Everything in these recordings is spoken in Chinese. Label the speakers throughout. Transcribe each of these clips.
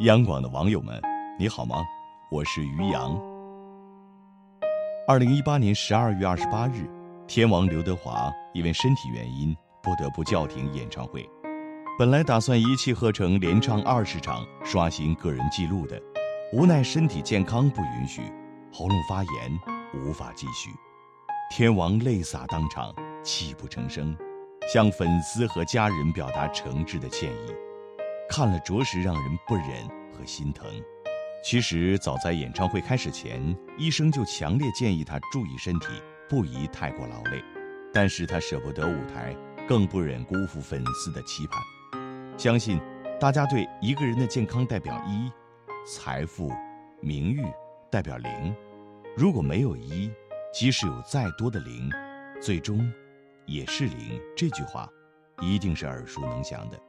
Speaker 1: 央广的网友们，你好吗？我是于洋。二零一八年十二月二十八日，天王刘德华因为身体原因不得不叫停演唱会。本来打算一气呵成连唱二十场，刷新个人记录的，无奈身体健康不允许，喉咙发炎，无法继续。天王泪洒当场，泣不成声，向粉丝和家人表达诚挚的歉意。看了着实让人不忍和心疼。其实早在演唱会开始前，医生就强烈建议他注意身体，不宜太过劳累。但是他舍不得舞台，更不忍辜负粉丝的期盼。相信大家对一个人的健康代表一，财富、名誉代表零。如果没有一，即使有再多的零，最终也是零。这句话一定是耳熟能详的。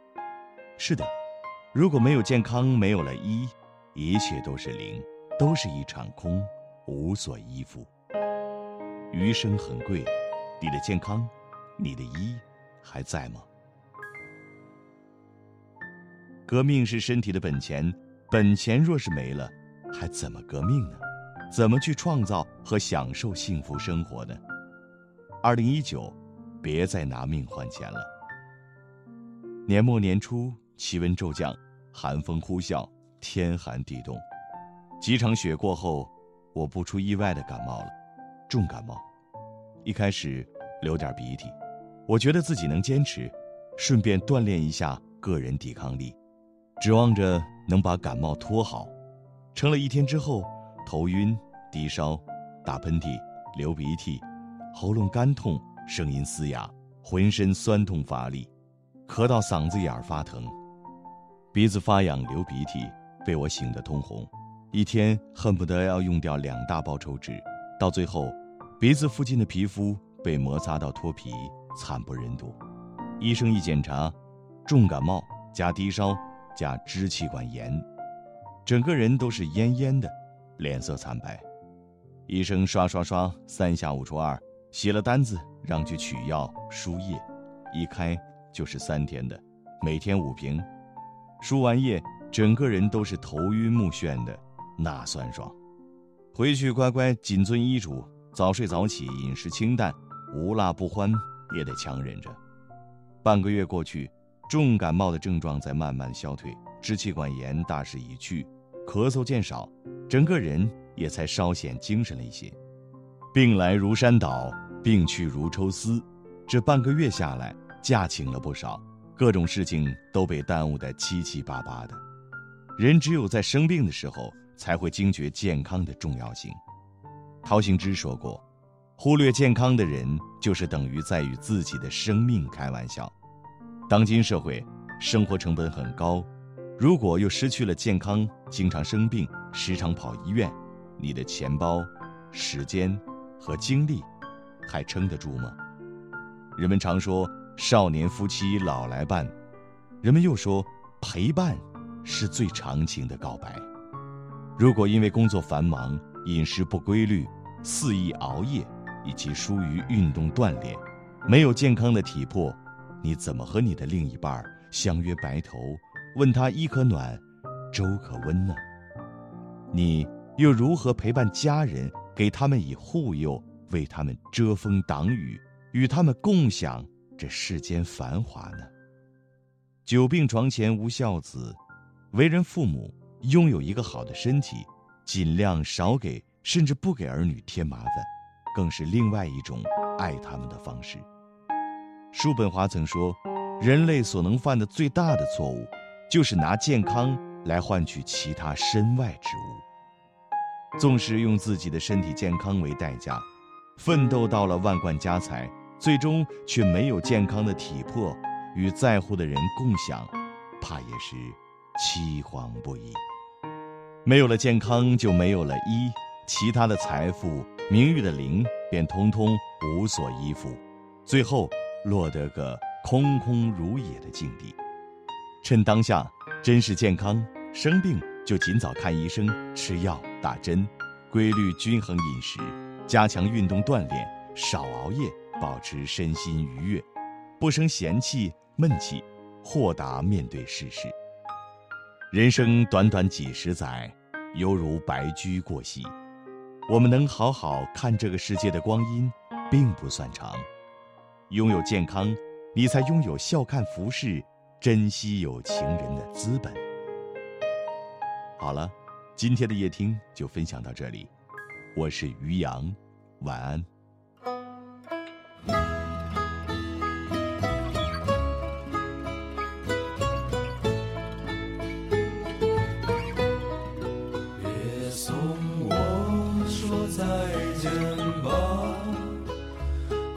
Speaker 1: 是的。如果没有健康，没有了一，一切都是零，都是一场空，无所依附。余生很贵，你的健康，你的一，还在吗？革命是身体的本钱，本钱若是没了，还怎么革命呢？怎么去创造和享受幸福生活呢？二零一九，别再拿命换钱了。年末年初。气温骤降，寒风呼啸，天寒地冻。几场雪过后，我不出意外的感冒了，重感冒。一开始流点鼻涕，我觉得自己能坚持，顺便锻炼一下个人抵抗力，指望着能把感冒拖好。撑了一天之后，头晕、低烧、打喷嚏、流鼻涕，喉咙干痛，声音嘶哑，浑身酸痛乏力，咳到嗓子眼儿发疼。鼻子发痒，流鼻涕，被我醒得通红，一天恨不得要用掉两大包抽纸，到最后，鼻子附近的皮肤被摩擦到脱皮，惨不忍睹。医生一检查，重感冒加低烧加支气管炎，整个人都是恹恹的，脸色惨白。医生刷刷刷三下五除二写了单子，让去取药输液，一开就是三天的，每天五瓶。输完液，整个人都是头晕目眩的，那酸爽。回去乖乖谨遵医嘱，早睡早起，饮食清淡，无辣不欢，也得强忍着。半个月过去，重感冒的症状在慢慢消退，支气管炎大势已去，咳嗽渐少，整个人也才稍显精神了一些。病来如山倒，病去如抽丝，这半个月下来，假请了不少。各种事情都被耽误得七七八八的，人只有在生病的时候才会惊觉健康的重要性。陶行知说过：“忽略健康的人，就是等于在与自己的生命开玩笑。”当今社会，生活成本很高，如果又失去了健康，经常生病，时常跑医院，你的钱包、时间和精力还撑得住吗？人们常说。少年夫妻老来伴，人们又说，陪伴是最长情的告白。如果因为工作繁忙、饮食不规律、肆意熬夜，以及疏于运动锻炼，没有健康的体魄，你怎么和你的另一半相约白头，问他衣可暖，粥可温呢？你又如何陪伴家人，给他们以护佑，为他们遮风挡雨，与他们共享？这世间繁华呢？久病床前无孝子，为人父母拥有一个好的身体，尽量少给甚至不给儿女添麻烦，更是另外一种爱他们的方式。叔本华曾说：“人类所能犯的最大的错误，就是拿健康来换取其他身外之物。纵使用自己的身体健康为代价，奋斗到了万贯家财。”最终却没有健康的体魄与在乎的人共享，怕也是凄惶不已。没有了健康，就没有了一，其他的财富、名誉的零便通通无所依附，最后落得个空空如也的境地。趁当下珍视健康，生病就尽早看医生、吃药、打针，规律均衡饮食，加强运动锻炼，少熬夜。保持身心愉悦，不生嫌弃闷气，豁达面对世事。
Speaker 2: 人生短短几十载，犹如白驹过隙。我们能好好看这个世界的光阴，并不算长。拥有健康，你才拥有笑看浮世、珍惜有情人的资本。好了，今天的夜听就分享到这里，我是于洋，晚安。
Speaker 1: 先吧，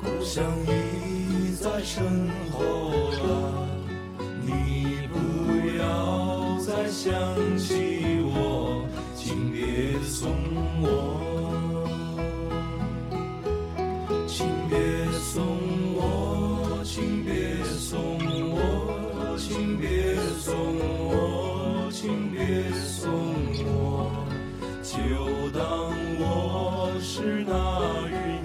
Speaker 1: 故乡已在身后了，你不要再想起我，请别送我，请别送我，请别送我，请别送我，请别送我，就当是那云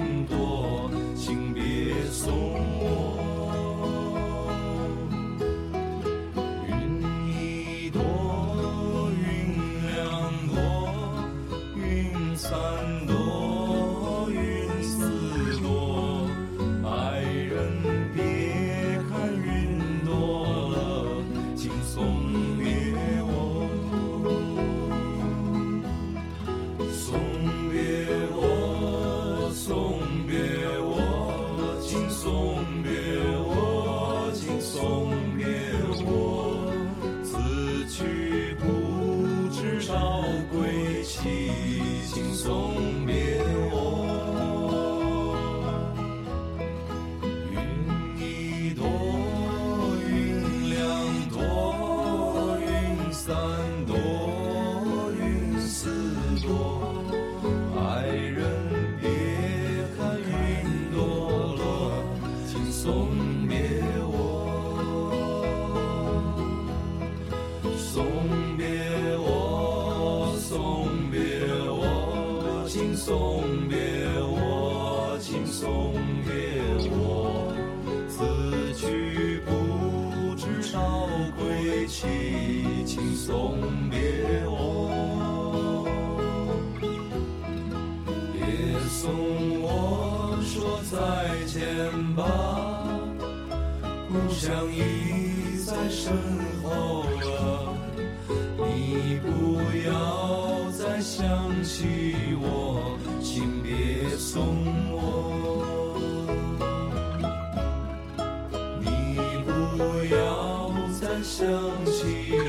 Speaker 1: 送别我，此去不知道归期，请送别我，别送我说再见吧。故乡已在身后想起。